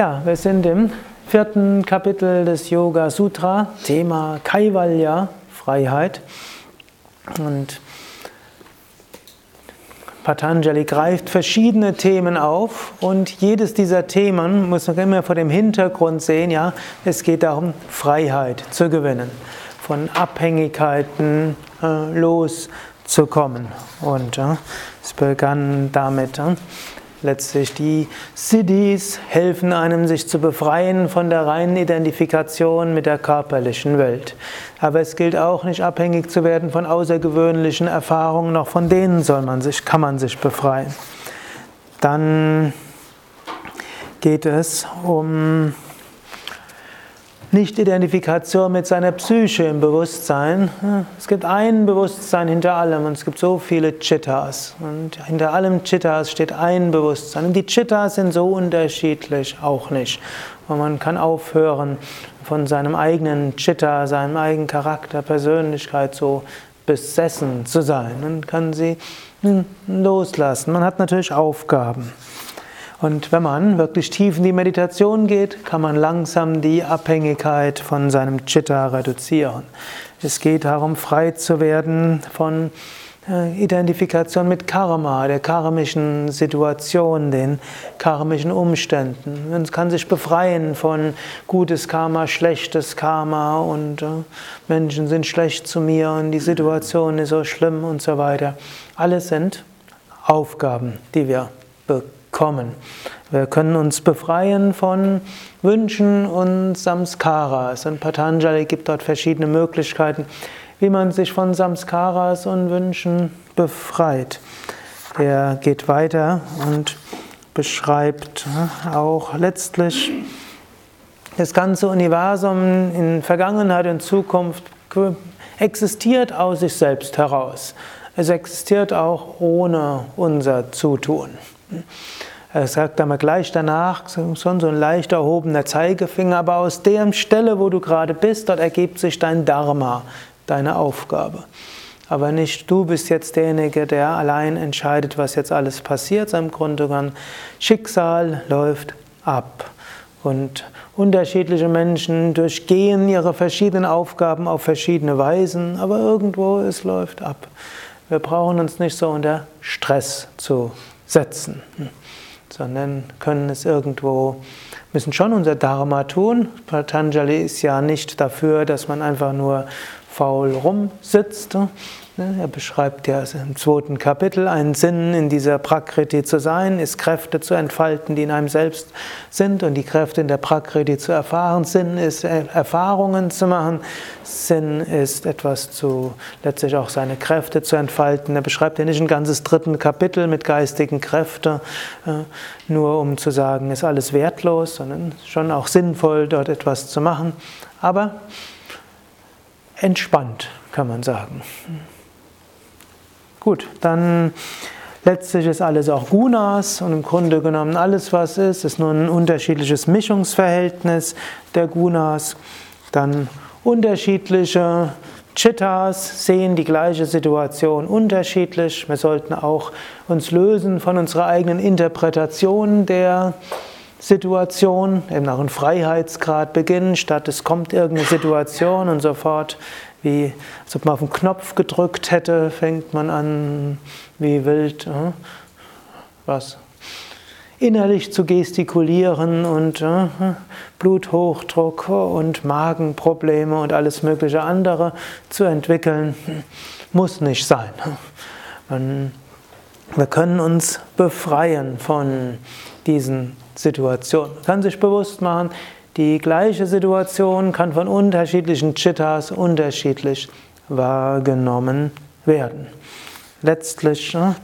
Ja, wir sind im vierten Kapitel des Yoga Sutra, Thema Kaivalya, Freiheit. Und Patanjali greift verschiedene Themen auf und jedes dieser Themen muss man immer vor dem Hintergrund sehen, ja, es geht darum, Freiheit zu gewinnen, von Abhängigkeiten äh, loszukommen. Und äh, es begann damit, äh, Letztlich die Siddhis helfen einem, sich zu befreien von der reinen Identifikation mit der körperlichen Welt. Aber es gilt auch nicht abhängig zu werden von außergewöhnlichen Erfahrungen, noch von denen soll man sich, kann man sich befreien. Dann geht es um nicht-Identifikation mit seiner Psyche im Bewusstsein. Es gibt ein Bewusstsein hinter allem und es gibt so viele Chittas. Und hinter allem Chittas steht ein Bewusstsein. Und die Chittas sind so unterschiedlich auch nicht. Und man kann aufhören, von seinem eigenen Chitta, seinem eigenen Charakter, Persönlichkeit so besessen zu sein. Man kann sie loslassen. Man hat natürlich Aufgaben. Und wenn man wirklich tief in die Meditation geht, kann man langsam die Abhängigkeit von seinem Chitta reduzieren. Es geht darum, frei zu werden von äh, Identifikation mit Karma, der karmischen Situation, den karmischen Umständen. Man kann sich befreien von gutes Karma, schlechtes Karma und äh, Menschen sind schlecht zu mir und die Situation ist so schlimm und so weiter. Alles sind Aufgaben, die wir bekommen kommen. Wir können uns befreien von Wünschen und Samskaras. Und Patanjali gibt dort verschiedene Möglichkeiten, wie man sich von Samskaras und Wünschen befreit. Er geht weiter und beschreibt auch letztlich das ganze Universum in Vergangenheit und Zukunft existiert aus sich selbst heraus. Es existiert auch ohne unser Zutun. Er sagt einmal gleich danach, schon so ein leicht erhobener Zeigefinger, aber aus der Stelle, wo du gerade bist, dort ergibt sich dein Dharma, deine Aufgabe. Aber nicht du bist jetzt derjenige, der allein entscheidet, was jetzt alles passiert, sondern im Grunde genommen Schicksal läuft ab. Und unterschiedliche Menschen durchgehen ihre verschiedenen Aufgaben auf verschiedene Weisen, aber irgendwo es läuft ab. Wir brauchen uns nicht so unter Stress zu setzen, sondern können es irgendwo, müssen schon unser Dharma tun. Patanjali ist ja nicht dafür, dass man einfach nur faul rumsitzt, er beschreibt ja im zweiten Kapitel, einen Sinn in dieser Prakriti zu sein, ist Kräfte zu entfalten, die in einem selbst sind und die Kräfte in der Prakriti zu erfahren. Sinn ist äh, Erfahrungen zu machen. Sinn ist etwas zu, letztlich auch seine Kräfte zu entfalten. Er beschreibt ja nicht ein ganzes dritten Kapitel mit geistigen Kräften, äh, nur um zu sagen, ist alles wertlos, sondern schon auch sinnvoll, dort etwas zu machen. Aber entspannt, kann man sagen. Gut, dann letztlich ist alles auch Gunas und im Grunde genommen alles, was ist, ist nur ein unterschiedliches Mischungsverhältnis der Gunas. Dann unterschiedliche Chittas sehen die gleiche Situation unterschiedlich. Wir sollten auch uns lösen von unserer eigenen Interpretation der Situation, eben auch einen Freiheitsgrad beginnen, statt es kommt irgendeine Situation und sofort wie als ob man auf den Knopf gedrückt hätte, fängt man an, wie wild, äh, was? Innerlich zu gestikulieren und äh, Bluthochdruck und Magenprobleme und alles mögliche andere zu entwickeln, muss nicht sein. Man, wir können uns befreien von diesen Situationen. Man kann sich bewusst machen, die gleiche Situation kann von unterschiedlichen Chittas unterschiedlich wahrgenommen werden. Letztlich ne,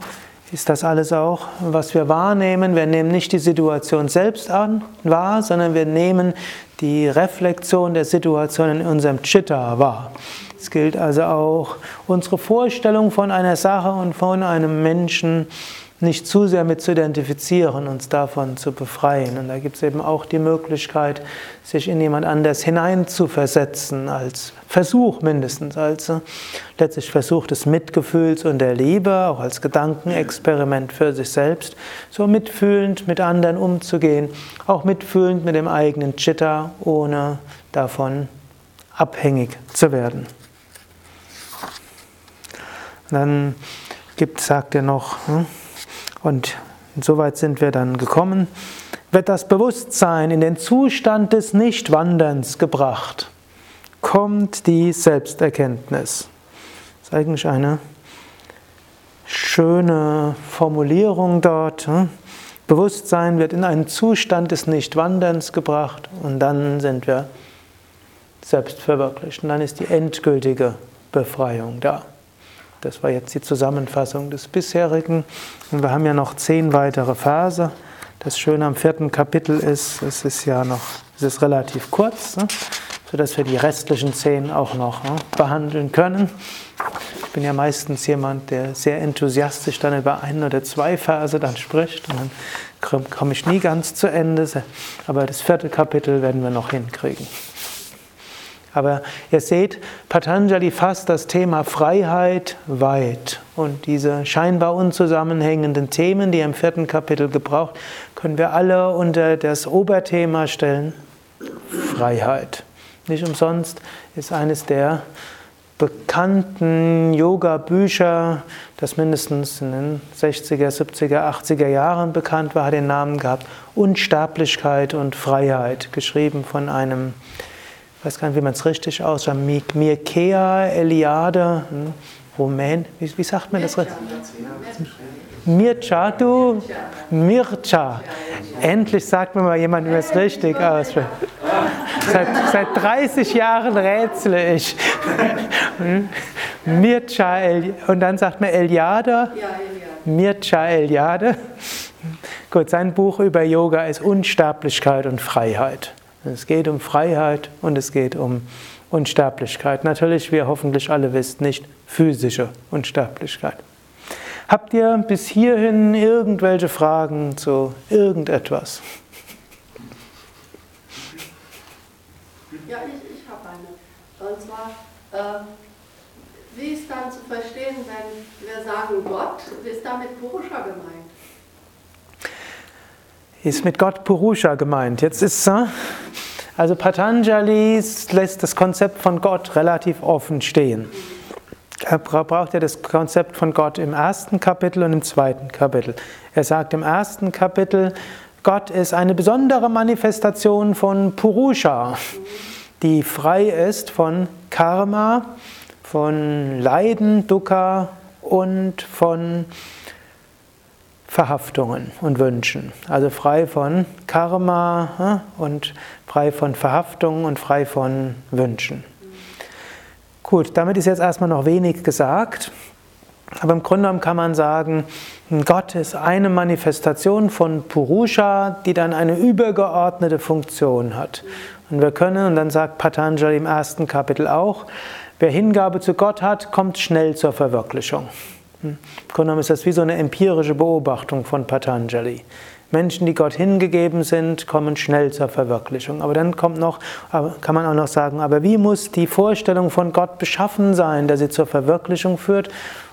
ist das alles auch, was wir wahrnehmen. Wir nehmen nicht die Situation selbst an, wahr, sondern wir nehmen die Reflexion der Situation in unserem Chitta wahr. Es gilt also auch unsere Vorstellung von einer Sache und von einem Menschen nicht zu sehr mit zu identifizieren, uns davon zu befreien. Und da gibt es eben auch die Möglichkeit, sich in jemand anders hineinzuversetzen, als Versuch mindestens, als letztlich Versuch des Mitgefühls und der Liebe, auch als Gedankenexperiment für sich selbst, so mitfühlend mit anderen umzugehen, auch mitfühlend mit dem eigenen Chitta, ohne davon abhängig zu werden. dann gibt, sagt er noch, hm, und insoweit sind wir dann gekommen, wird das Bewusstsein in den Zustand des Nichtwanderns gebracht, kommt die Selbsterkenntnis. Das ist eigentlich eine schöne Formulierung dort. Hm? Bewusstsein wird in einen Zustand des Nichtwanderns gebracht und dann sind wir selbst verwirklicht. Und dann ist die endgültige Befreiung da. Das war jetzt die Zusammenfassung des bisherigen. Und wir haben ja noch zehn weitere Verse. Das Schöne am vierten Kapitel ist, es ist ja noch, es ist relativ kurz, ne? sodass wir die restlichen zehn auch noch ne, behandeln können. Ich bin ja meistens jemand, der sehr enthusiastisch dann über ein oder zwei Verse dann spricht. Und dann komme ich nie ganz zu Ende. Aber das vierte Kapitel werden wir noch hinkriegen. Aber ihr seht, Patanjali fasst das Thema Freiheit weit. Und diese scheinbar unzusammenhängenden Themen, die er im vierten Kapitel gebraucht, können wir alle unter das Oberthema stellen. Freiheit. Nicht umsonst ist eines der bekannten Yoga-Bücher, das mindestens in den 60er, 70er, 80er Jahren bekannt war, hat den Namen gehabt Unsterblichkeit und Freiheit, geschrieben von einem weiß gar nicht, wie man es richtig ausspricht, Mirkea Eliade, hm, Rumän, wie, wie, sagt man das? Mircea, du? Mircea. Endlich sagt mir mal jemand, wie man es richtig ausspricht. Seit, seit 30 Jahren rätsle ich. Hm? Mircea Eliade. Und dann sagt man Eliade. Mircea Eliade. Gut, sein Buch über Yoga ist Unsterblichkeit und Freiheit. Es geht um Freiheit und es geht um Unsterblichkeit. Natürlich, wie ihr hoffentlich alle wisst, nicht physische Unsterblichkeit. Habt ihr bis hierhin irgendwelche Fragen zu irgendetwas? Ja, ich, ich habe eine. Und zwar, äh, wie ist dann zu verstehen, wenn wir sagen Gott, ist damit Purusha gemeint? Ist mit Gott Purusha gemeint. Jetzt ist äh, also Patanjali lässt das Konzept von Gott relativ offen stehen. Er braucht ja das Konzept von Gott im ersten Kapitel und im zweiten Kapitel. Er sagt im ersten Kapitel, Gott ist eine besondere Manifestation von Purusha, die frei ist von Karma, von Leiden, Dukkha und von Verhaftungen und Wünschen. Also frei von Karma und frei von Verhaftungen und frei von Wünschen. Gut, damit ist jetzt erstmal noch wenig gesagt. Aber im Grunde genommen kann man sagen, Gott ist eine Manifestation von Purusha, die dann eine übergeordnete Funktion hat. Und wir können, und dann sagt Patanjali im ersten Kapitel auch, wer Hingabe zu Gott hat, kommt schnell zur Verwirklichung. Im Grunde genommen ist das wie so eine empirische Beobachtung von Patanjali. Menschen, die Gott hingegeben sind, kommen schnell zur Verwirklichung. Aber dann kommt noch, kann man auch noch sagen, aber wie muss die Vorstellung von Gott beschaffen sein, dass sie zur Verwirklichung führt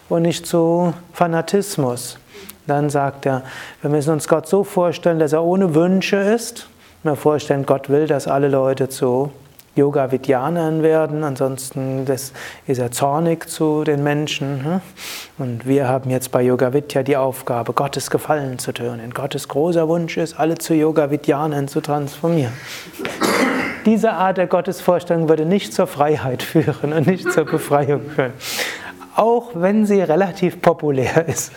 und nicht zu Fanatismus? Dann sagt er, wir müssen uns Gott so vorstellen, dass er ohne Wünsche ist. Wir vorstellen, Gott will, dass alle Leute zu Yoga-Vidyanern werden, ansonsten ist er zornig zu den Menschen. Hm? Und wir haben jetzt bei Yoga Vidya die Aufgabe, Gottes Gefallen zu tun. Denn Gottes großer Wunsch ist, alle zu Yoga Vidyanern zu transformieren. Diese Art der Gottesvorstellung würde nicht zur Freiheit führen und nicht zur Befreiung führen. Auch wenn sie relativ populär ist.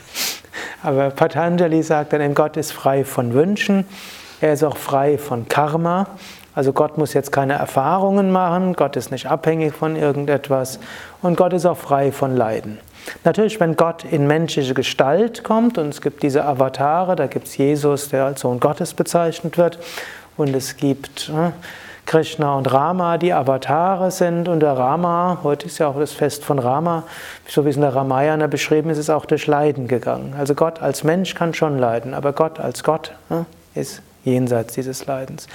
Aber Patanjali sagt dann, Gott ist frei von Wünschen, er ist auch frei von Karma also Gott muss jetzt keine Erfahrungen machen, Gott ist nicht abhängig von irgendetwas und Gott ist auch frei von Leiden. Natürlich, wenn Gott in menschliche Gestalt kommt und es gibt diese Avatare, da gibt es Jesus, der als Sohn Gottes bezeichnet wird und es gibt äh, Krishna und Rama die Avatare sind und der Rama, heute ist ja auch das Fest von Rama, so wie es in der Ramayana beschrieben ist, ist auch durch Leiden gegangen. Also Gott als Mensch kann schon leiden, aber Gott als Gott ne, ist jenseits dieses Leidens.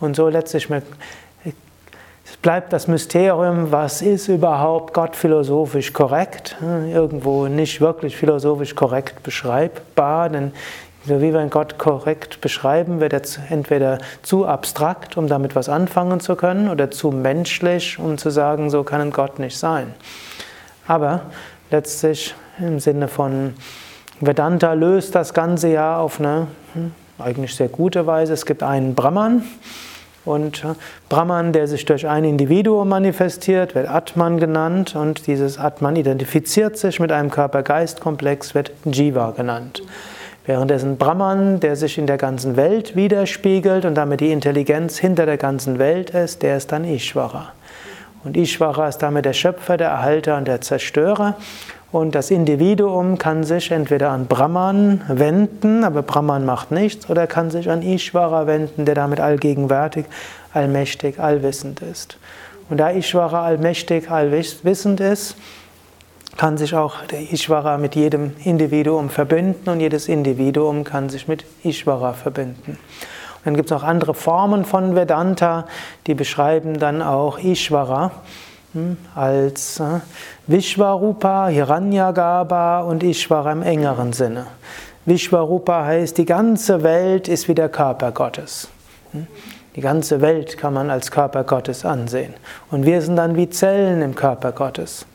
Und so letztlich bleibt das Mysterium, was ist überhaupt Gott philosophisch korrekt? Irgendwo nicht wirklich philosophisch korrekt beschreibbar, denn so wie wir Gott korrekt beschreiben, wird er entweder zu abstrakt, um damit was anfangen zu können, oder zu menschlich, um zu sagen, so kann ein Gott nicht sein. Aber letztlich im Sinne von Vedanta löst das Ganze ja auf eine hm, eigentlich sehr gute Weise. Es gibt einen Brahman, und Brahman, der sich durch ein Individuum manifestiert, wird Atman genannt und dieses Atman identifiziert sich mit einem Körper-Geist-Komplex, wird Jiva genannt. Währenddessen Brahman, der sich in der ganzen Welt widerspiegelt und damit die Intelligenz hinter der ganzen Welt ist, der ist dann Ishvara. Und Ishvara ist damit der Schöpfer, der Erhalter und der Zerstörer. Und das Individuum kann sich entweder an Brahman wenden, aber Brahman macht nichts, oder kann sich an Ishvara wenden, der damit allgegenwärtig, allmächtig, allwissend ist. Und da Ishvara allmächtig, allwissend ist, kann sich auch der Ishvara mit jedem Individuum verbinden und jedes Individuum kann sich mit Ishvara verbinden. Und dann gibt es noch andere Formen von Vedanta, die beschreiben dann auch Ishvara. Als äh, Vishvarupa, Hiranyagarbha und Ishvara im engeren Sinne. Vishvarupa heißt, die ganze Welt ist wie der Körper Gottes. Hm, die ganze Welt kann man als Körper Gottes ansehen. Und wir sind dann wie Zellen im Körper Gottes.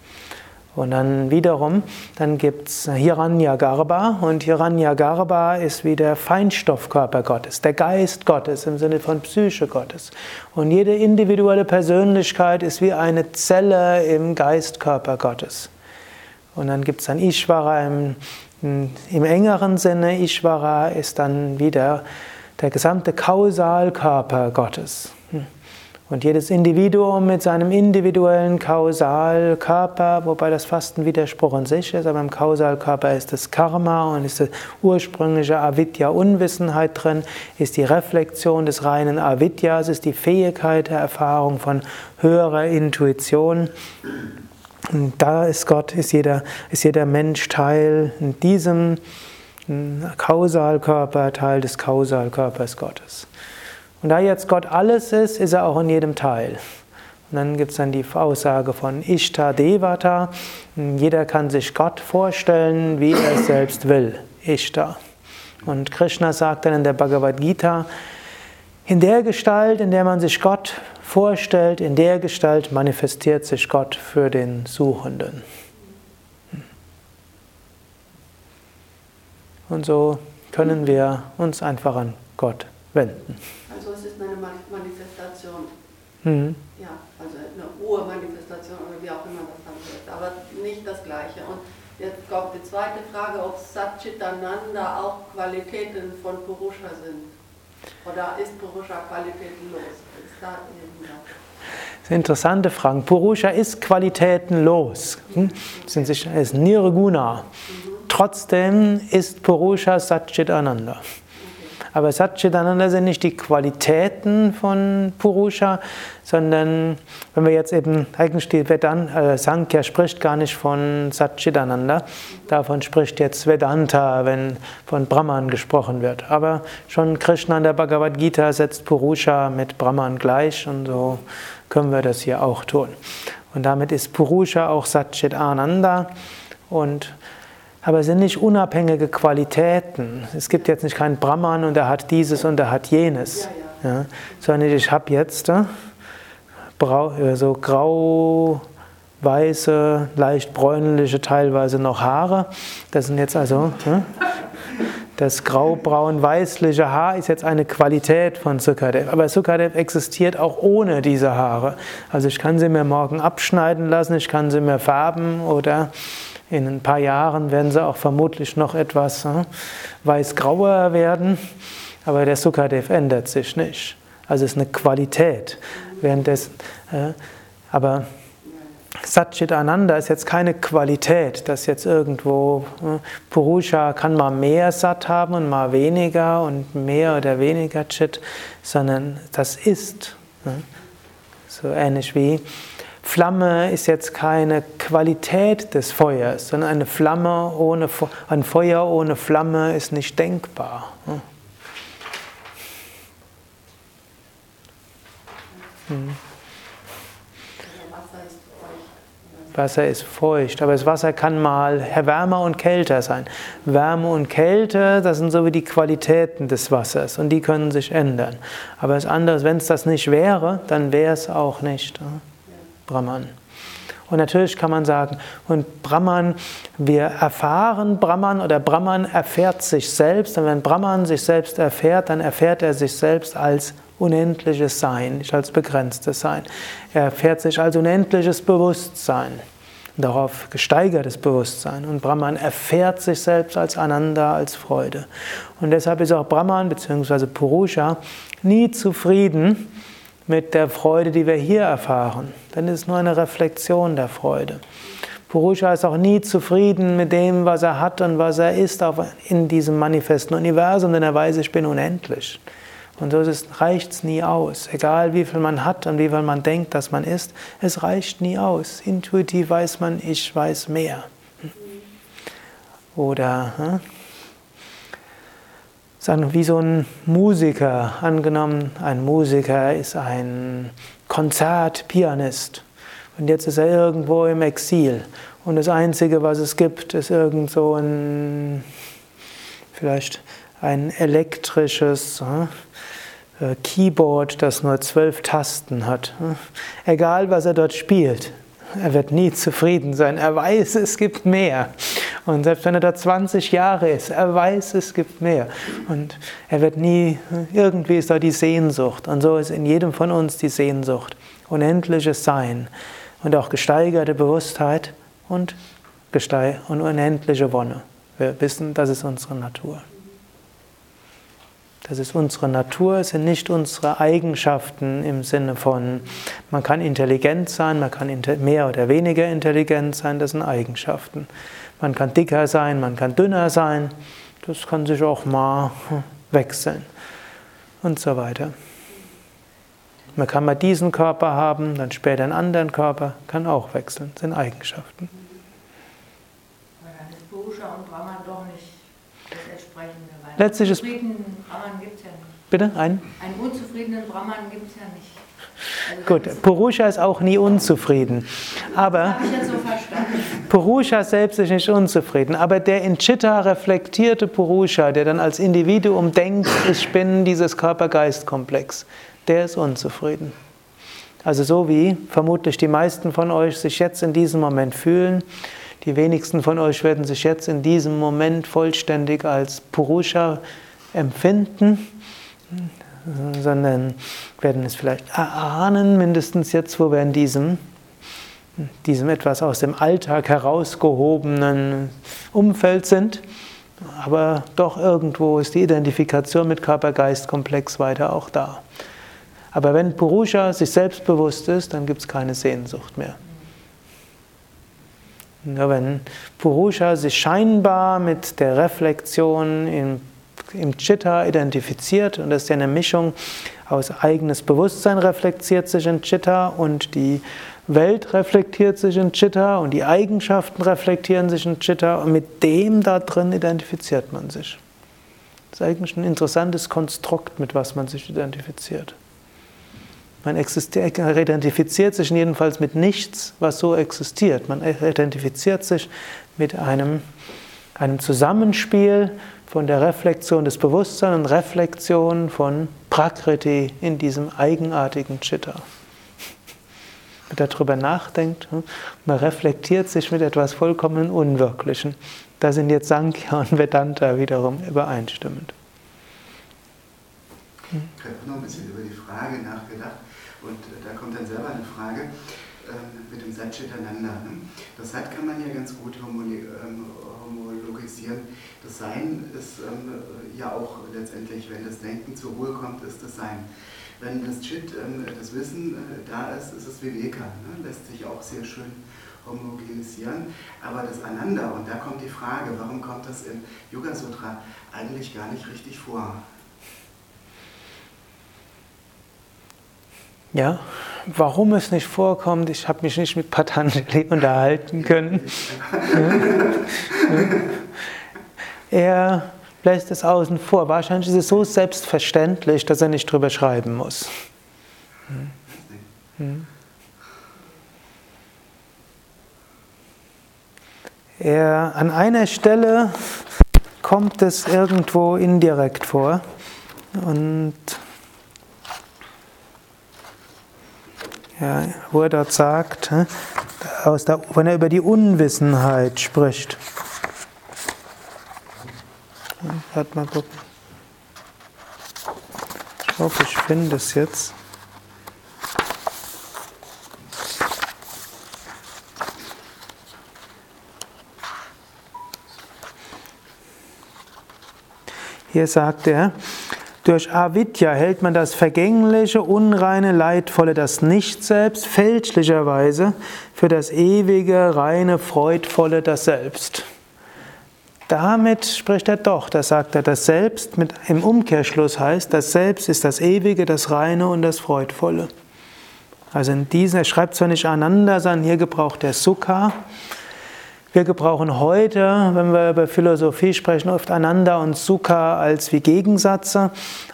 Und dann wiederum, dann gibt es Hiranyagarbha und Hiranyagarbha ist wie der Feinstoffkörper Gottes, der Geist Gottes im Sinne von Psyche Gottes. Und jede individuelle Persönlichkeit ist wie eine Zelle im Geistkörper Gottes. Und dann gibt es dann Ishvara im, im engeren Sinne. Ishvara ist dann wieder der gesamte Kausalkörper Gottes. Und jedes Individuum mit seinem individuellen Kausalkörper, wobei das fast ein Widerspruch in sich ist, aber im Kausalkörper ist das Karma und ist die ursprüngliche Avidya-Unwissenheit drin, ist die Reflexion des reinen Avidyas, ist die Fähigkeit der Erfahrung von höherer Intuition. Und da ist Gott, ist jeder, ist jeder Mensch Teil in diesem Kausalkörper, Teil des Kausalkörpers Gottes. Und da jetzt Gott alles ist, ist er auch in jedem Teil. Und dann gibt es dann die Aussage von Ishta Devata. Jeder kann sich Gott vorstellen, wie er es selbst will. Ishta. Und Krishna sagt dann in der Bhagavad Gita, in der Gestalt, in der man sich Gott vorstellt, in der Gestalt manifestiert sich Gott für den Suchenden. Und so können wir uns einfach an Gott wenden eine Manifestation. Mhm. Ja, also eine Urmanifestation oder wie auch immer das dann wird, aber nicht das Gleiche. Und jetzt kommt die zweite Frage, ob Satchitananda auch Qualitäten von Purusha sind. Oder ist Purusha qualitätenlos? Ist da das sind interessante Fragen. Purusha ist qualitätenlos. Hm? Sind sich, ist Nirguna. Mhm. Trotzdem ist Purusha Satchitananda. Aber Satchitananda sind nicht die Qualitäten von Purusha, sondern wenn wir jetzt eben, eigentlich die Vedanta, äh, Sankhya spricht gar nicht von Satchitananda, davon spricht jetzt Vedanta, wenn von Brahman gesprochen wird. Aber schon Krishna in der Bhagavad Gita setzt Purusha mit Brahman gleich und so können wir das hier auch tun. Und damit ist Purusha auch Satchitananda und aber es sind nicht unabhängige Qualitäten. Es gibt jetzt nicht keinen Brahman und er hat dieses und er hat jenes. Ja, sondern ich habe jetzt äh, so grau, weiße, leicht bräunliche, teilweise noch Haare. Das sind jetzt also äh, das grau-braun-weißliche Haar ist jetzt eine Qualität von Sukadev. Aber Sukadev existiert auch ohne diese Haare. Also ich kann sie mir morgen abschneiden lassen, ich kann sie mir färben oder in ein paar Jahren werden sie auch vermutlich noch etwas äh, weiß-grauer werden, aber der Sukadev ändert sich nicht. Also es ist eine Qualität. Währenddessen, äh, aber Satchit Ananda ist jetzt keine Qualität, dass jetzt irgendwo äh, Purusha kann mal mehr Sat haben und mal weniger und mehr oder weniger Chit, sondern das ist. Ne? So ähnlich wie Flamme ist jetzt keine Qualität des Feuers, sondern eine Flamme ohne ein Feuer ohne Flamme ist nicht denkbar. Hm. Wasser ist feucht, aber das Wasser kann mal wärmer und kälter sein. Wärme und Kälte, das sind so wie die Qualitäten des Wassers und die können sich ändern. Aber das andere, wenn es das nicht wäre, dann wäre es auch nicht. Brahman. Und natürlich kann man sagen, und Brahman, wir erfahren Brahman oder Brahman erfährt sich selbst. Und wenn Brahman sich selbst erfährt, dann erfährt er sich selbst als unendliches Sein, nicht als begrenztes Sein. Er erfährt sich als unendliches Bewusstsein, darauf gesteigertes Bewusstsein. Und Brahman erfährt sich selbst als Ananda, als Freude. Und deshalb ist auch Brahman bzw. Purusha nie zufrieden mit der Freude, die wir hier erfahren. Denn es ist nur eine Reflexion der Freude. Purusha ist auch nie zufrieden mit dem, was er hat und was er ist in diesem manifesten Universum, denn er weiß, ich bin unendlich. Und so reicht es nie aus. Egal wie viel man hat und wie viel man denkt, dass man ist, es reicht nie aus. Intuitiv weiß man, ich weiß mehr. Oder hm? Sagen, wie so ein Musiker, angenommen, ein Musiker ist ein Konzertpianist und jetzt ist er irgendwo im Exil und das Einzige, was es gibt, ist irgend so ein, vielleicht ein elektrisches äh, Keyboard, das nur zwölf Tasten hat. Egal, was er dort spielt, er wird nie zufrieden sein. Er weiß, es gibt mehr. Und selbst wenn er da 20 Jahre ist, er weiß, es gibt mehr. Und er wird nie, irgendwie ist da die Sehnsucht. Und so ist in jedem von uns die Sehnsucht. Unendliches Sein und auch gesteigerte Bewusstheit und, und unendliche Wonne. Wir wissen, das ist unsere Natur. Das ist unsere Natur, es sind nicht unsere Eigenschaften im Sinne von, man kann intelligent sein, man kann mehr oder weniger intelligent sein, das sind Eigenschaften. Man kann dicker sein, man kann dünner sein, das kann sich auch mal wechseln und so weiter. Man kann mal diesen Körper haben, dann später einen anderen Körper, kann auch wechseln, das sind Eigenschaften. Letztlich ist. Brahman gibt es ja nicht. Bitte? Ein? Einen unzufriedenen Brahman gibt es ja nicht. Gut, Purusha ist auch nie unzufrieden. Aber Purusha selbst ist nicht unzufrieden. Aber der in Chitta reflektierte Purusha, der dann als Individuum denkt, ich bin dieses Körper-Geist-Komplex, der ist unzufrieden. Also so wie vermutlich die meisten von euch sich jetzt in diesem Moment fühlen, die wenigsten von euch werden sich jetzt in diesem Moment vollständig als Purusha empfinden, sondern werden es vielleicht erahnen, mindestens jetzt, wo wir in diesem, diesem etwas aus dem Alltag herausgehobenen Umfeld sind. Aber doch irgendwo ist die Identifikation mit Körper-Geist-Komplex weiter auch da. Aber wenn Purusha sich selbstbewusst ist, dann gibt es keine Sehnsucht mehr. Nur wenn Purusha sich scheinbar mit der Reflexion im, im Chitta identifiziert, und das ist ja eine Mischung aus eigenes Bewusstsein reflektiert sich in Chitta und die Welt reflektiert sich in Chitta und die Eigenschaften reflektieren sich in Chitta und mit dem da drin identifiziert man sich. Das ist eigentlich ein interessantes Konstrukt, mit was man sich identifiziert. Man identifiziert sich jedenfalls mit nichts, was so existiert. Man identifiziert sich mit einem, einem Zusammenspiel von der Reflexion des Bewusstseins und Reflexion von Prakriti in diesem eigenartigen Chitta. Wenn man darüber nachdenkt, hm, man reflektiert sich mit etwas vollkommen Unwirklichen. Da sind jetzt Sankhya und Vedanta wiederum übereinstimmend. Ich habe noch ein bisschen über die Frage nachgedacht und äh, da kommt dann selber eine Frage ähm, mit dem Satchitananda. Ne? Das Sat kann man ja ganz gut ähm, homologisieren. Das Sein ist ähm, ja auch letztendlich, wenn das Denken zur Ruhe kommt, ist das Sein. Wenn das Chit, das Wissen äh, da ist, ist es Viveka. Ne? Lässt sich auch sehr schön homogenisieren. Aber das Ananda, und da kommt die Frage, warum kommt das im Yoga Sutra eigentlich gar nicht richtig vor? Ja, warum es nicht vorkommt, ich habe mich nicht mit Patanjali unterhalten können. Er lässt es außen vor. Wahrscheinlich ist es so selbstverständlich, dass er nicht drüber schreiben muss. Er, an einer Stelle kommt es irgendwo indirekt vor und ja, wo er dort sagt, aus der, wenn er über die Unwissenheit spricht. Warte mal gucken. Ich hoffe, ich finde es jetzt. Hier sagt er, durch Avidya hält man das Vergängliche, Unreine, Leidvolle, das Nicht-Selbst fälschlicherweise für das Ewige, Reine, Freudvolle, das Selbst. Damit spricht er doch, da sagt er, das Selbst mit, im Umkehrschluss heißt, das Selbst ist das Ewige, das Reine und das Freudvolle. Also in diesem, er schreibt zwar nicht Ananda, sondern hier gebraucht er Sukha. Wir gebrauchen heute, wenn wir über Philosophie sprechen, oft Ananda und Sukha als wie Gegensätze.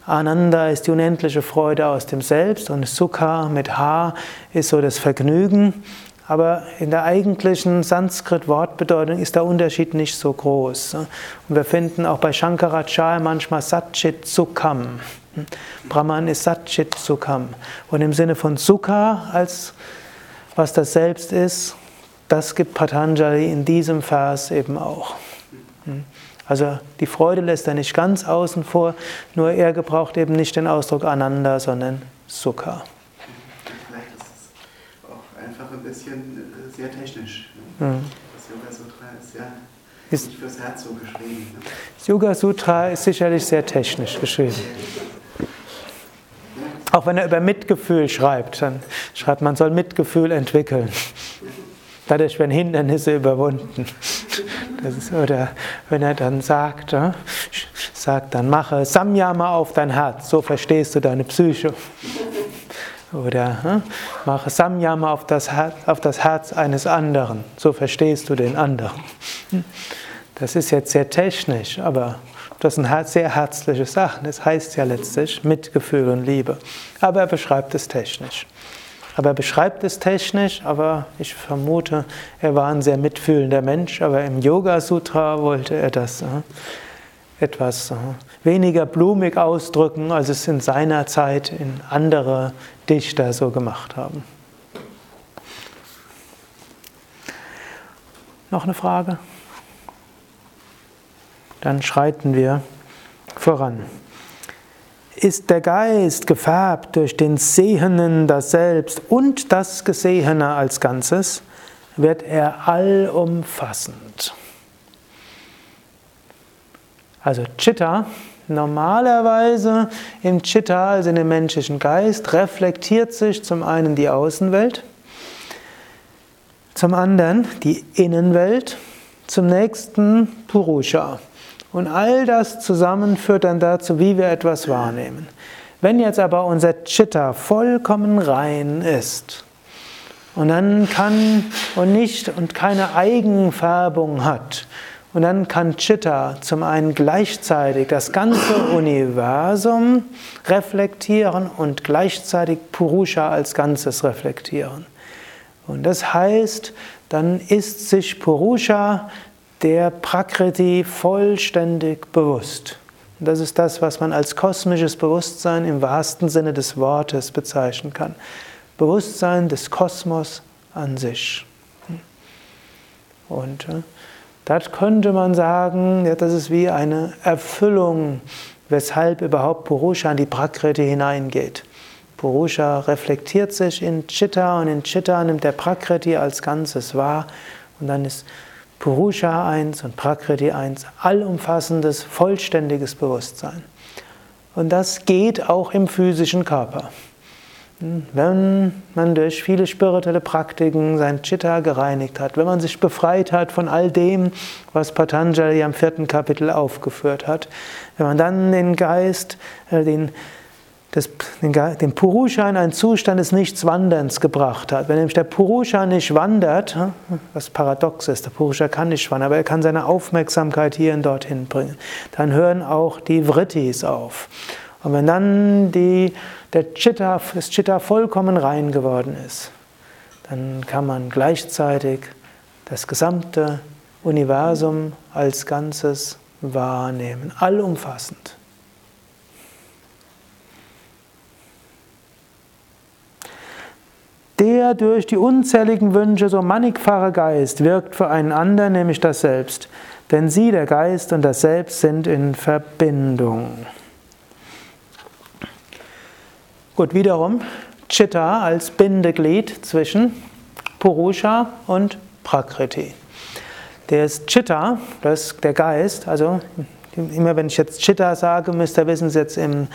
Ananda ist die unendliche Freude aus dem Selbst und Sukha mit H ist so das Vergnügen. Aber in der eigentlichen Sanskrit-Wortbedeutung ist der Unterschied nicht so groß. Und wir finden auch bei Shankaracharya manchmal Satchit Sukham. Brahman ist Satchit Sukham. Und im Sinne von Sukha, als was das Selbst ist, das gibt Patanjali in diesem Vers eben auch. Also die Freude lässt er nicht ganz außen vor, nur er gebraucht eben nicht den Ausdruck Ananda, sondern Sukha. Auch ein bisschen äh, sehr technisch. Mhm. Das Yoga Sutra ist ja ist nicht fürs Herz so geschrieben. Das Yoga Sutra ist sicherlich sehr technisch geschrieben. Auch wenn er über Mitgefühl schreibt, dann schreibt man soll Mitgefühl entwickeln. Dadurch werden Hindernisse überwunden. Ist, oder wenn er dann sagt, sagt dann mache Samyama auf dein Herz, so verstehst du deine Psyche. Oder mache Samyama auf das, Herz, auf das Herz eines anderen, so verstehst du den anderen. Das ist jetzt sehr technisch, aber das sind sehr herzliche Sachen. Das heißt ja letztlich Mitgefühl und Liebe. Aber er beschreibt es technisch. Aber er beschreibt es technisch, aber ich vermute, er war ein sehr mitfühlender Mensch, aber im Yoga Sutra wollte er das äh, etwas äh, weniger blumig ausdrücken, als es in seiner Zeit in andere Dichter so gemacht haben. Noch eine Frage? Dann schreiten wir voran. Ist der Geist gefärbt durch den Sehenden das Selbst und das Gesehene als Ganzes, wird er allumfassend. Also Chitta, normalerweise im Chitta, also in dem menschlichen Geist, reflektiert sich zum einen die Außenwelt, zum anderen die Innenwelt, zum nächsten Purusha. Und all das zusammen führt dann dazu, wie wir etwas wahrnehmen. Wenn jetzt aber unser Chitta vollkommen rein ist und dann kann und nicht und keine Eigenfärbung hat, und dann kann Chitta zum einen gleichzeitig das ganze Universum reflektieren und gleichzeitig Purusha als Ganzes reflektieren. Und das heißt, dann ist sich Purusha der Prakriti vollständig bewusst. Und das ist das, was man als kosmisches Bewusstsein im wahrsten Sinne des Wortes bezeichnen kann. Bewusstsein des Kosmos an sich. Und äh, das könnte man sagen, ja, das ist wie eine Erfüllung, weshalb überhaupt Purusha in die Prakriti hineingeht. Purusha reflektiert sich in Chitta und in Chitta nimmt der Prakriti als Ganzes wahr und dann ist Purusha 1 und Prakriti 1, allumfassendes, vollständiges Bewusstsein. Und das geht auch im physischen Körper. Wenn man durch viele spirituelle Praktiken sein Chitta gereinigt hat, wenn man sich befreit hat von all dem, was Patanjali am vierten Kapitel aufgeführt hat, wenn man dann den Geist, äh, den das, den, den Purusha in einen Zustand des Nichtswanderns gebracht hat. Wenn nämlich der Purusha nicht wandert, hm, was paradox ist, der Purusha kann nicht wandern, aber er kann seine Aufmerksamkeit hier und dorthin bringen, dann hören auch die Vrittis auf. Und wenn dann die, der Chitta, das Chitta vollkommen rein geworden ist, dann kann man gleichzeitig das gesamte Universum als Ganzes wahrnehmen, allumfassend. Der durch die unzähligen Wünsche so mannigfache Geist wirkt für einen anderen, nämlich das Selbst. Denn sie, der Geist und das Selbst, sind in Verbindung. Gut, wiederum Chitta als Bindeglied zwischen Purusha und Prakriti. Der ist Chitta, das ist der Geist, also immer wenn ich jetzt Chitta sage, müsst ihr wissen, es jetzt im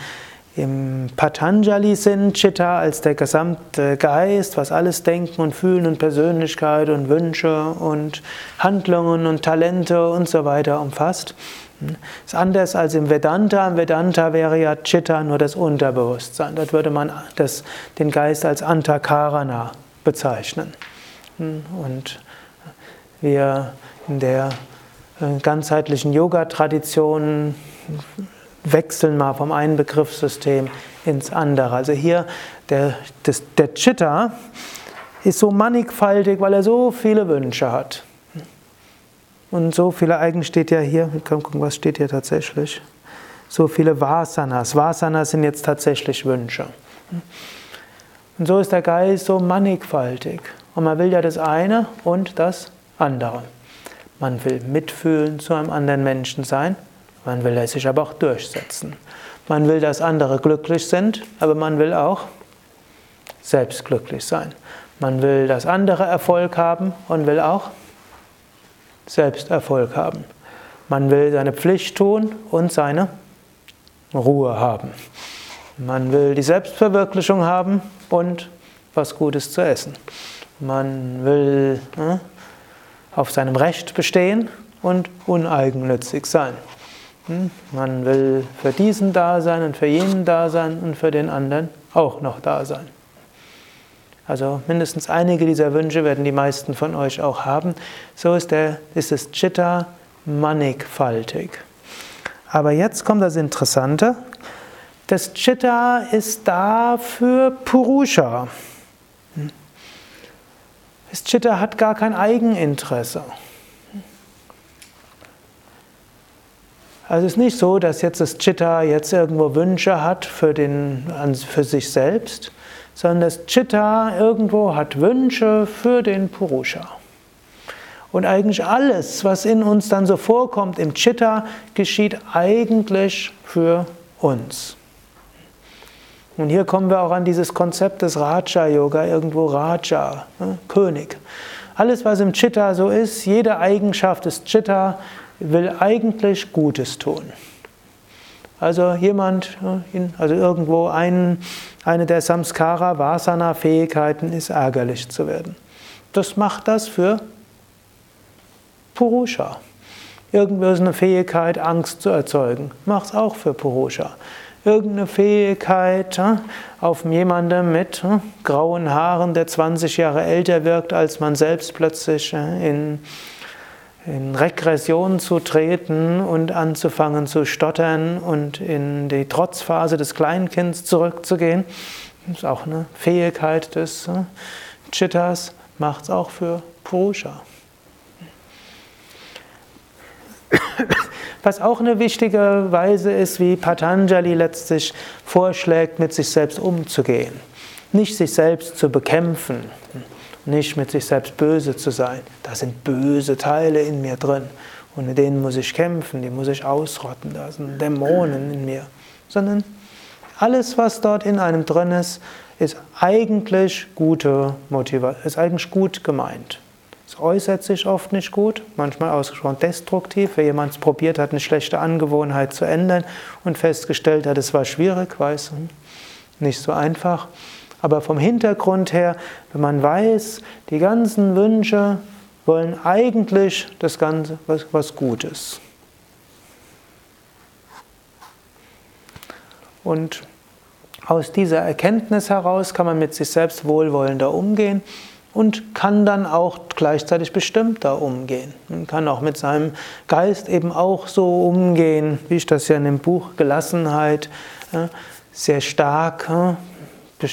im Patanjali-Sinn Chitta als der gesamte Geist, was alles Denken und Fühlen und Persönlichkeit und Wünsche und Handlungen und Talente und so weiter umfasst. Das ist anders als im Vedanta. Im Vedanta wäre ja Chitta nur das Unterbewusstsein. Dort würde man das, den Geist als Antakarana bezeichnen. Hm. Und wir in der äh, ganzheitlichen Yoga-Tradition wechseln mal vom einen Begriffssystem ins andere. Also hier der, das, der Chitta ist so mannigfaltig, weil er so viele Wünsche hat. Und so viele Eigen steht ja hier, wir können gucken, was steht hier tatsächlich. So viele Vasanas. Vasanas sind jetzt tatsächlich Wünsche. Und so ist der Geist so mannigfaltig. Und man will ja das eine und das andere. Man will mitfühlen zu einem anderen Menschen sein man will sich aber auch durchsetzen. Man will, dass andere glücklich sind, aber man will auch selbst glücklich sein. Man will, dass andere Erfolg haben und will auch selbst Erfolg haben. Man will seine Pflicht tun und seine Ruhe haben. Man will die Selbstverwirklichung haben und was Gutes zu essen. Man will ne, auf seinem Recht bestehen und uneigennützig sein. Hm? Man will für diesen da sein und für jenen da sein und für den anderen auch noch da sein. Also mindestens einige dieser Wünsche werden die meisten von euch auch haben. So ist, der, ist das Chitta mannigfaltig. Aber jetzt kommt das Interessante. Das Chitta ist da für Purusha. Das Chitta hat gar kein Eigeninteresse. Also es ist nicht so, dass jetzt das Chitta jetzt irgendwo Wünsche hat für, den, für sich selbst, sondern das Chitta irgendwo hat Wünsche für den Purusha. Und eigentlich alles, was in uns dann so vorkommt im Chitta, geschieht eigentlich für uns. Und hier kommen wir auch an dieses Konzept des Raja-Yoga, irgendwo Raja, ne, König. Alles, was im Chitta so ist, jede Eigenschaft des Chitta will eigentlich Gutes tun. Also jemand, also irgendwo ein, eine der Samskara, Vasana-Fähigkeiten ist ärgerlich zu werden. Das macht das für Purusha. Irgendwo ist eine Fähigkeit, Angst zu erzeugen. Macht es auch für Purusha. Irgendeine Fähigkeit auf jemanden mit grauen Haaren, der 20 Jahre älter wirkt als man selbst, plötzlich in in Regression zu treten und anzufangen zu stottern und in die Trotzphase des Kleinkinds zurückzugehen. Das ist auch eine Fähigkeit des äh, Chittas, macht es auch für Purusha. Was auch eine wichtige Weise ist, wie Patanjali letztlich vorschlägt, mit sich selbst umzugehen. Nicht sich selbst zu bekämpfen, nicht mit sich selbst böse zu sein. Da sind böse Teile in mir drin und mit denen muss ich kämpfen, die muss ich ausrotten. Da sind Dämonen in mir. Sondern alles, was dort in einem drin ist, ist eigentlich gute Motivation, ist eigentlich gut gemeint. Es äußert sich oft nicht gut, manchmal ausgesprochen destruktiv. Wer jemand probiert hat, eine schlechte Angewohnheit zu ändern und festgestellt hat, es war schwierig, weiß, nicht so einfach. Aber vom Hintergrund her, wenn man weiß, die ganzen Wünsche wollen eigentlich das Ganze was, was Gutes. Und Aus dieser Erkenntnis heraus kann man mit sich selbst wohlwollender umgehen und kann dann auch gleichzeitig bestimmter umgehen. Man kann auch mit seinem Geist eben auch so umgehen, wie ich das ja in dem Buch Gelassenheit sehr stark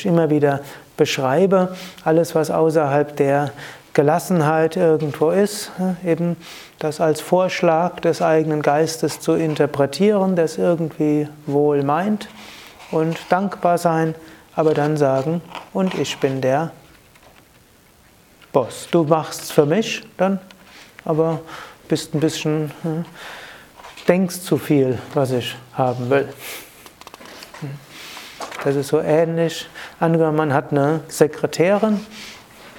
immer wieder beschreibe. Alles, was außerhalb der Gelassenheit irgendwo ist, eben das als Vorschlag des eigenen Geistes zu interpretieren, das irgendwie wohl meint und dankbar sein, aber dann sagen, und ich bin der Boss. Du machst für mich dann, aber bist ein bisschen, hm, denkst zu viel, was ich haben will. Hm. Das ist so ähnlich. Angenommen, man hat eine Sekretärin.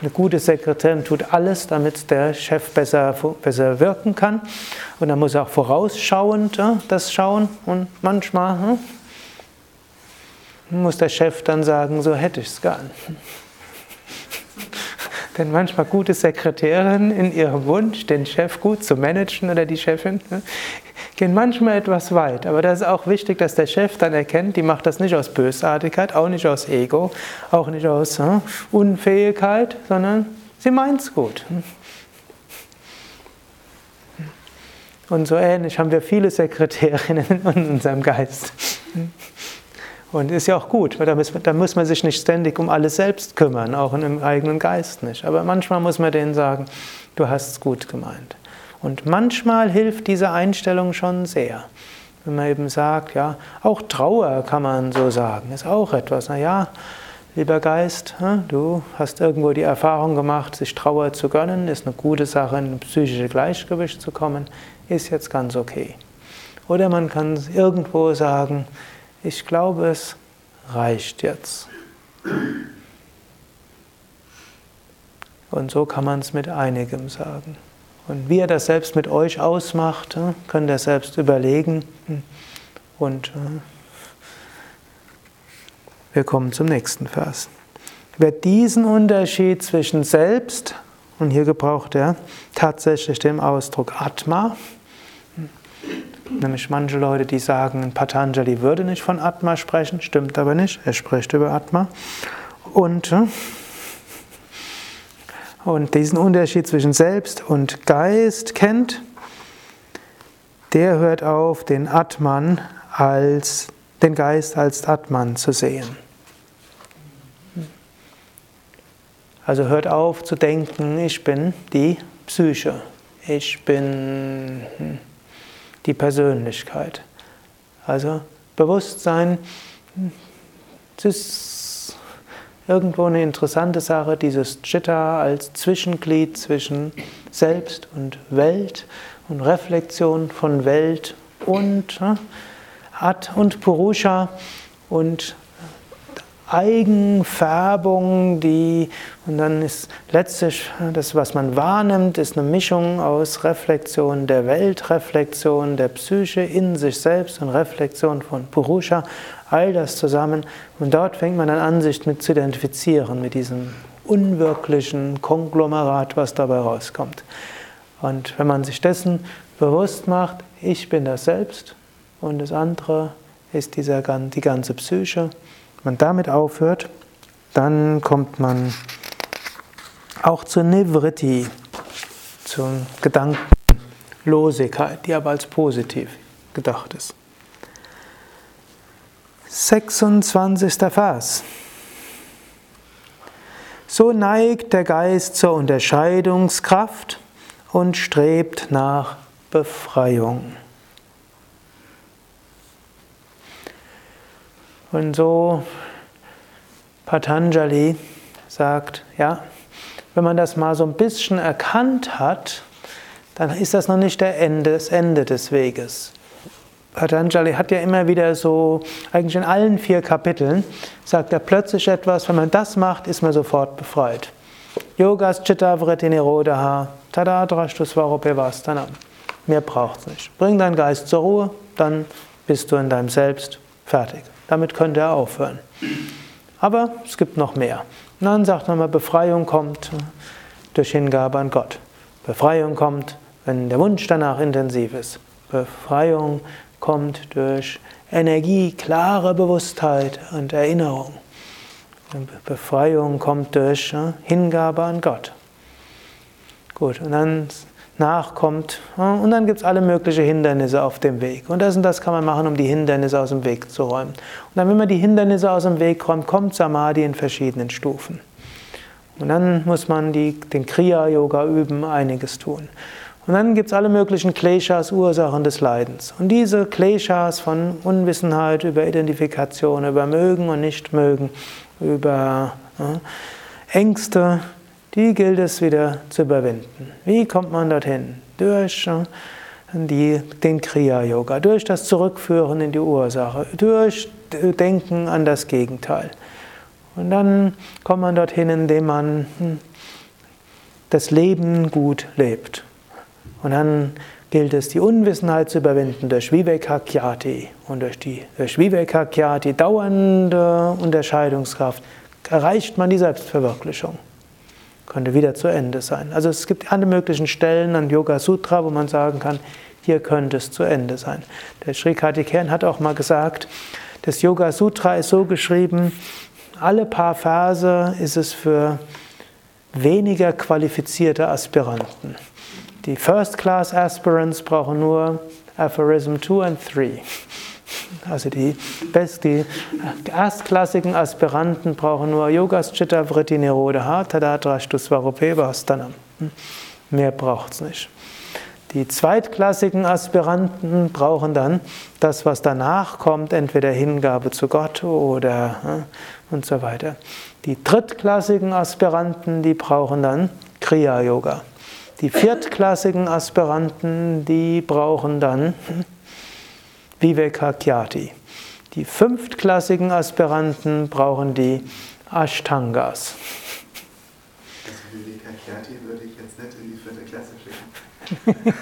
Eine gute Sekretärin tut alles, damit der Chef besser, besser wirken kann. Und dann muss er auch vorausschauend ja, das schauen. Und manchmal hm, muss der Chef dann sagen, so hätte ich es gern. Denn manchmal gute Sekretärinnen in ihrem Wunsch, den Chef gut zu managen oder die Chefin, ne, gehen manchmal etwas weit. Aber das ist auch wichtig, dass der Chef dann erkennt, die macht das nicht aus Bösartigkeit, auch nicht aus Ego, auch nicht aus hm, Unfähigkeit, sondern sie meint es gut. Und so ähnlich haben wir viele Sekretärinnen in unserem Geist. Und ist ja auch gut, weil da muss, da muss man sich nicht ständig um alles selbst kümmern, auch im eigenen Geist nicht. Aber manchmal muss man denen sagen, du hast es gut gemeint. Und manchmal hilft diese Einstellung schon sehr. Wenn man eben sagt, ja, auch Trauer kann man so sagen, ist auch etwas. Naja, lieber Geist, hm, du hast irgendwo die Erfahrung gemacht, sich Trauer zu gönnen, ist eine gute Sache, in ein psychisches Gleichgewicht zu kommen, ist jetzt ganz okay. Oder man kann irgendwo sagen, ich glaube, es reicht jetzt. Und so kann man es mit einigem sagen. Und wie er das selbst mit euch ausmacht, könnt ihr selbst überlegen. Und hm, wir kommen zum nächsten Vers. Wer diesen Unterschied zwischen selbst, und hier gebraucht er tatsächlich den Ausdruck Atma, Nämlich manche Leute, die sagen, Patanjali würde nicht von Atma sprechen, stimmt aber nicht, er spricht über Atma. Und, äh, und diesen Unterschied zwischen Selbst und Geist kennt, der hört auf, den Atman als, den Geist als Atman zu sehen. Also hört auf zu denken, ich bin die Psyche, ich bin hm, die Persönlichkeit. Also Bewusstsein, es ist irgendwo eine interessante Sache, dieses Chitta als Zwischenglied zwischen Selbst und Welt und Reflexion von Welt und ne, At und Purusha und Eigenfärbung, die, und dann ist letztlich das, was man wahrnimmt, ist eine Mischung aus Reflexion der Welt, Reflexion der Psyche in sich selbst und Reflexion von Purusha, all das zusammen. Und dort fängt man dann an, sich mit zu identifizieren, mit diesem unwirklichen Konglomerat, was dabei rauskommt. Und wenn man sich dessen bewusst macht, ich bin das Selbst und das andere ist dieser, die ganze Psyche, man damit aufhört, dann kommt man auch zur Nivritti, zur Gedankenlosigkeit, die aber als positiv gedacht ist. 26. Vers. So neigt der Geist zur Unterscheidungskraft und strebt nach Befreiung. Und so Patanjali sagt, ja, wenn man das mal so ein bisschen erkannt hat, dann ist das noch nicht der Ende, das Ende des Weges. Patanjali hat ja immer wieder so, eigentlich in allen vier Kapiteln, sagt er plötzlich etwas, wenn man das macht, ist man sofort befreit. Yogas Chitta Vritti Nirodha Tadadrashtu Svaropevasthanam. Mehr es nicht. Bring deinen Geist zur Ruhe, dann bist du in deinem Selbst fertig. Damit könnte er aufhören. Aber es gibt noch mehr. Und dann sagt man mal, Befreiung kommt durch Hingabe an Gott. Befreiung kommt, wenn der Wunsch danach intensiv ist. Befreiung kommt durch Energie, klare Bewusstheit und Erinnerung. Befreiung kommt durch Hingabe an Gott. Gut, und dann nachkommt, und dann gibt es alle möglichen Hindernisse auf dem Weg. Und das und das kann man machen, um die Hindernisse aus dem Weg zu räumen. Und dann, wenn man die Hindernisse aus dem Weg räumt, kommt Samadhi in verschiedenen Stufen. Und dann muss man die, den Kriya-Yoga üben, einiges tun. Und dann gibt es alle möglichen Kleshas, Ursachen des Leidens. Und diese Kleshas von Unwissenheit über Identifikation, über Mögen und Nichtmögen, über äh, Ängste, die gilt es wieder zu überwinden. Wie kommt man dorthin? Durch äh, die, den Kriya-Yoga, durch das Zurückführen in die Ursache, durch Denken an das Gegenteil. Und dann kommt man dorthin, indem man hm, das Leben gut lebt. Und dann gilt es, die Unwissenheit zu überwinden durch Vivekakyati. Und durch die durch Vivekakyati dauernde Unterscheidungskraft erreicht man die Selbstverwirklichung. Könnte wieder zu Ende sein. Also es gibt alle möglichen Stellen an Yoga Sutra, wo man sagen kann, hier könnte es zu Ende sein. Der Sri Kartikeyan hat auch mal gesagt, das Yoga Sutra ist so geschrieben, alle paar Verse ist es für weniger qualifizierte Aspiranten. Die First Class Aspirants brauchen nur Aphorism 2 und 3. Also die, best, die erstklassigen Aspiranten brauchen nur Yogas Chitta Vritti Nirodha Tadadrashtu Svarupevasthanam. Hm? Mehr es nicht. Die zweitklassigen Aspiranten brauchen dann das, was danach kommt, entweder Hingabe zu Gott oder hm, und so weiter. Die drittklassigen Aspiranten, die brauchen dann Kriya Yoga. Die viertklassigen Aspiranten, die brauchen dann Vivekakyati. Die fünftklassigen Aspiranten brauchen die Ashtangas. Also Vivekakyati würde ich jetzt nicht in die vierte Klasse schicken.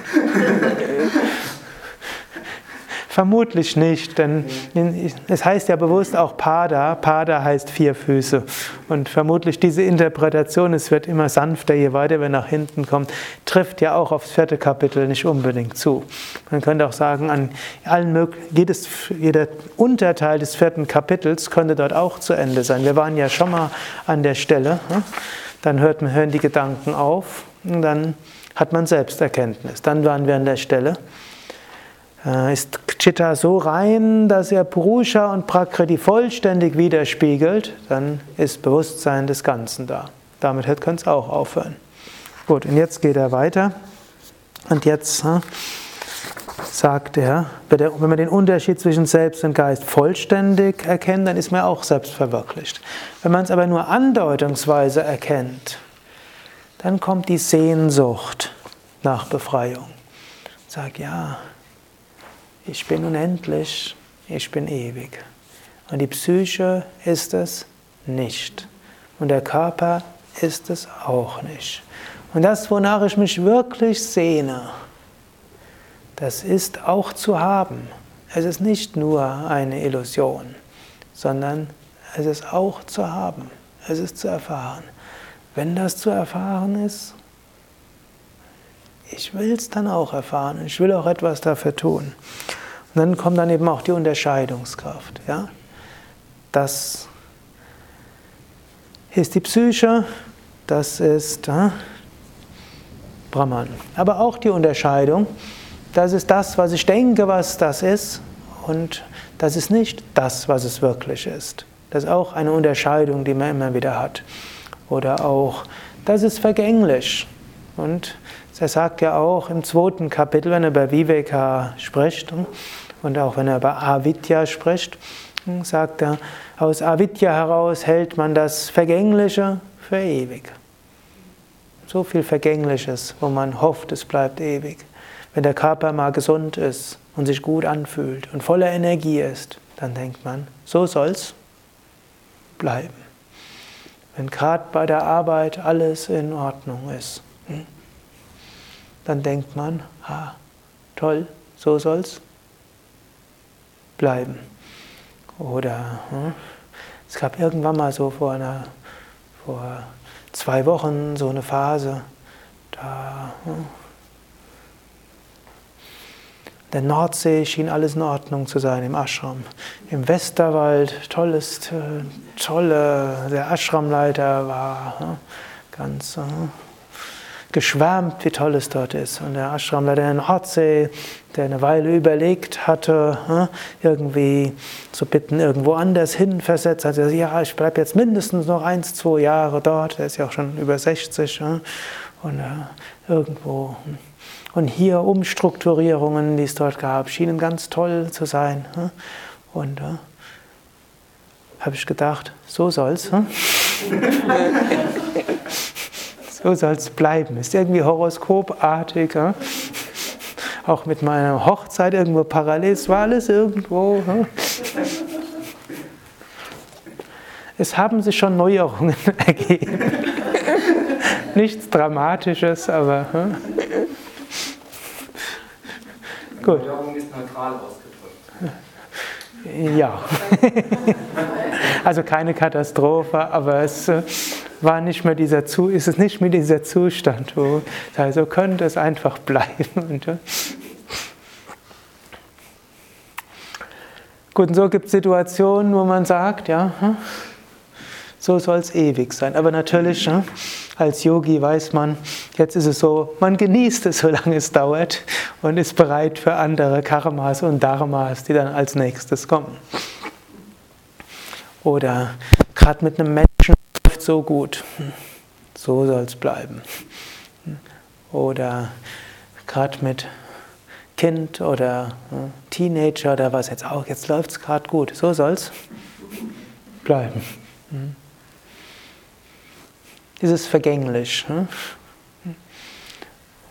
Vermutlich nicht, denn es heißt ja bewusst auch Pada. Pada heißt vier Füße. Und vermutlich diese Interpretation, es wird immer sanfter, je weiter wir nach hinten kommen, trifft ja auch aufs vierte Kapitel nicht unbedingt zu. Man könnte auch sagen, an allen jedes, jeder Unterteil des vierten Kapitels könnte dort auch zu Ende sein. Wir waren ja schon mal an der Stelle. Ne? Dann hört man, hören die Gedanken auf und dann hat man Selbsterkenntnis. Dann waren wir an der Stelle. Äh, ist Chitta so rein, dass er Purusha und Prakriti vollständig widerspiegelt, dann ist Bewusstsein des Ganzen da. Damit kann es auch aufhören. Gut, und jetzt geht er weiter. Und jetzt hm, sagt er, wenn man den Unterschied zwischen Selbst und Geist vollständig erkennt, dann ist man auch selbst verwirklicht. Wenn man es aber nur andeutungsweise erkennt, dann kommt die Sehnsucht nach Befreiung. Sag ja, ich bin unendlich, ich bin ewig. Und die Psyche ist es nicht. Und der Körper ist es auch nicht. Und das, wonach ich mich wirklich sehne, das ist auch zu haben. Es ist nicht nur eine Illusion, sondern es ist auch zu haben. Es ist zu erfahren. Wenn das zu erfahren ist, ich will es dann auch erfahren. Ich will auch etwas dafür tun. Und dann kommt dann eben auch die Unterscheidungskraft. Ja? Das ist die Psyche, das ist äh, Brahman. Aber auch die Unterscheidung, das ist das, was ich denke, was das ist, und das ist nicht das, was es wirklich ist. Das ist auch eine Unterscheidung, die man immer wieder hat. Oder auch, das ist vergänglich. Und er sagt ja auch im zweiten Kapitel, wenn er über Viveka spricht und auch wenn er über Avidya spricht, sagt er, aus Avidya heraus hält man das Vergängliche für ewig. So viel Vergängliches, wo man hofft, es bleibt ewig. Wenn der Körper mal gesund ist und sich gut anfühlt und voller Energie ist, dann denkt man, so soll's bleiben. Wenn gerade bei der Arbeit alles in Ordnung ist. Hm? dann denkt man, ah, toll, so soll's bleiben. Oder hm, es gab irgendwann mal so vor, einer, vor zwei Wochen so eine Phase, da hm, Der Nordsee schien alles in Ordnung zu sein im Ashram. Im Westerwald, tolles, äh, tolle, der Ashramleiter war ne, ganz äh, geschwärmt, wie toll es dort ist. Und der Ashramleiter in Nordsee, der eine Weile überlegt hatte, irgendwie zu bitten, irgendwo anders hin versetzt, hat gesagt, ja, ich bleibe jetzt mindestens noch eins, zwei Jahre dort. Er ist ja auch schon über 60. Ne, und äh, irgendwo. Und hier Umstrukturierungen, die es dort gab, schienen ganz toll zu sein. Und äh, habe ich gedacht, so soll's. So soll's bleiben. Ist irgendwie horoskopartig. Hm? Auch mit meiner Hochzeit irgendwo parallel. Es war alles irgendwo. Hm? Es haben sich schon Neuerungen ergeben. Nichts Dramatisches, aber. Hm? Gut. Die ist neutral ausgedrückt. Ja. also keine Katastrophe, aber es äh, war nicht mehr dieser Zu ist es nicht mehr dieser Zustand, wo also könnte es einfach bleiben. Gut, und so gibt es Situationen, wo man sagt, ja, hm, so soll es ewig sein. Aber natürlich, hm, als Yogi weiß man, jetzt ist es so, man genießt es, solange es dauert und ist bereit für andere Karmas und Dharmas, die dann als nächstes kommen. Oder gerade mit einem Menschen läuft so gut, so soll es bleiben. Oder gerade mit Kind oder Teenager oder was jetzt auch, jetzt läuft es gerade gut, so soll es bleiben. Ist vergänglich? Hm?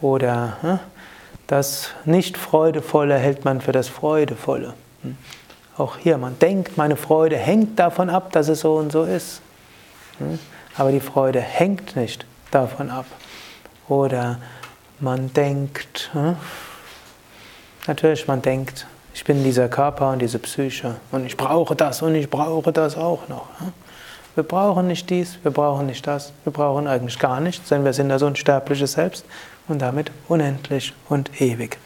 Oder hm? das Nicht-Freudevolle hält man für das Freudevolle. Auch hier, man denkt, meine Freude hängt davon ab, dass es so und so ist. Aber die Freude hängt nicht davon ab. Oder man denkt, natürlich, man denkt, ich bin dieser Körper und diese Psyche und ich brauche das und ich brauche das auch noch. Wir brauchen nicht dies, wir brauchen nicht das, wir brauchen eigentlich gar nichts, denn wir sind das unsterbliche Selbst und damit unendlich und ewig.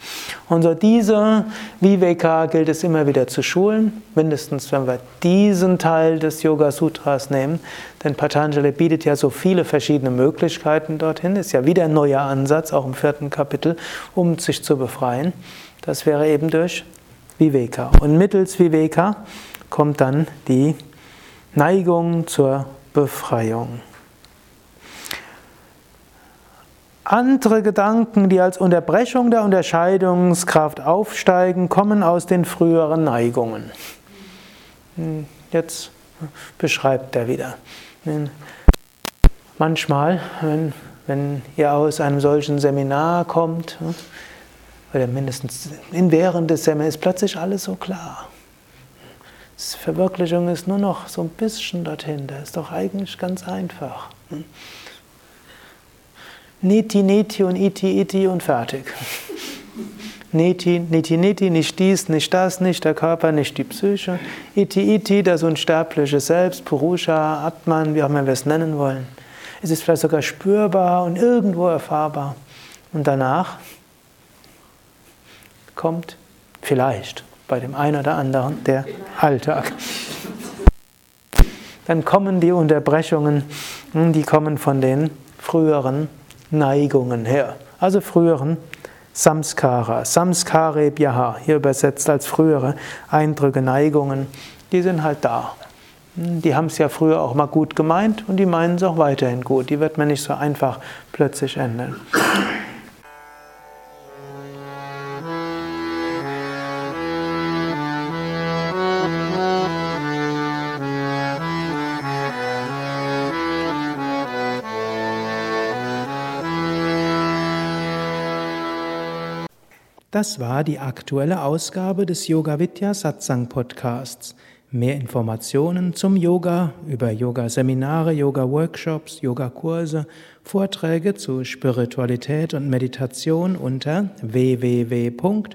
Und so diese Viveka gilt es immer wieder zu schulen, mindestens wenn wir diesen Teil des Yoga Sutras nehmen, denn Patanjali bietet ja so viele verschiedene Möglichkeiten dorthin, ist ja wieder ein neuer Ansatz, auch im vierten Kapitel, um sich zu befreien. Das wäre eben durch Viveka. Und mittels Viveka kommt dann die Neigung zur Befreiung. Andere Gedanken, die als Unterbrechung der Unterscheidungskraft aufsteigen, kommen aus den früheren Neigungen. Hm, jetzt beschreibt er wieder. Manchmal, wenn, wenn ihr aus einem solchen Seminar kommt, oder mindestens während des Seminars, ist plötzlich alles so klar. Verwirklichung ist nur noch so ein bisschen dorthin. Das ist doch eigentlich ganz einfach. Neti, Neti und Iti, Iti und fertig. Neti, Neti, Neti, nicht dies, nicht das, nicht der Körper, nicht die Psyche. Iti, Iti, das unsterbliche Selbst, Purusha, Atman, wie auch immer wir es nennen wollen. Es ist vielleicht sogar spürbar und irgendwo erfahrbar. Und danach kommt vielleicht bei dem einen oder anderen der Alltag. Dann kommen die Unterbrechungen, die kommen von den früheren Neigungen her, also früheren Samskara, Samskare Byaha, hier übersetzt als frühere Eindrücke, Neigungen, die sind halt da. Die haben es ja früher auch mal gut gemeint und die meinen es auch weiterhin gut. Die wird man nicht so einfach plötzlich ändern. Das war die aktuelle Ausgabe des Yoga Vidya Satsang Podcasts. Mehr Informationen zum Yoga über Yoga-Seminare, Yoga-Workshops, Yogakurse, Vorträge zu Spiritualität und Meditation unter www.yoga-vidya.de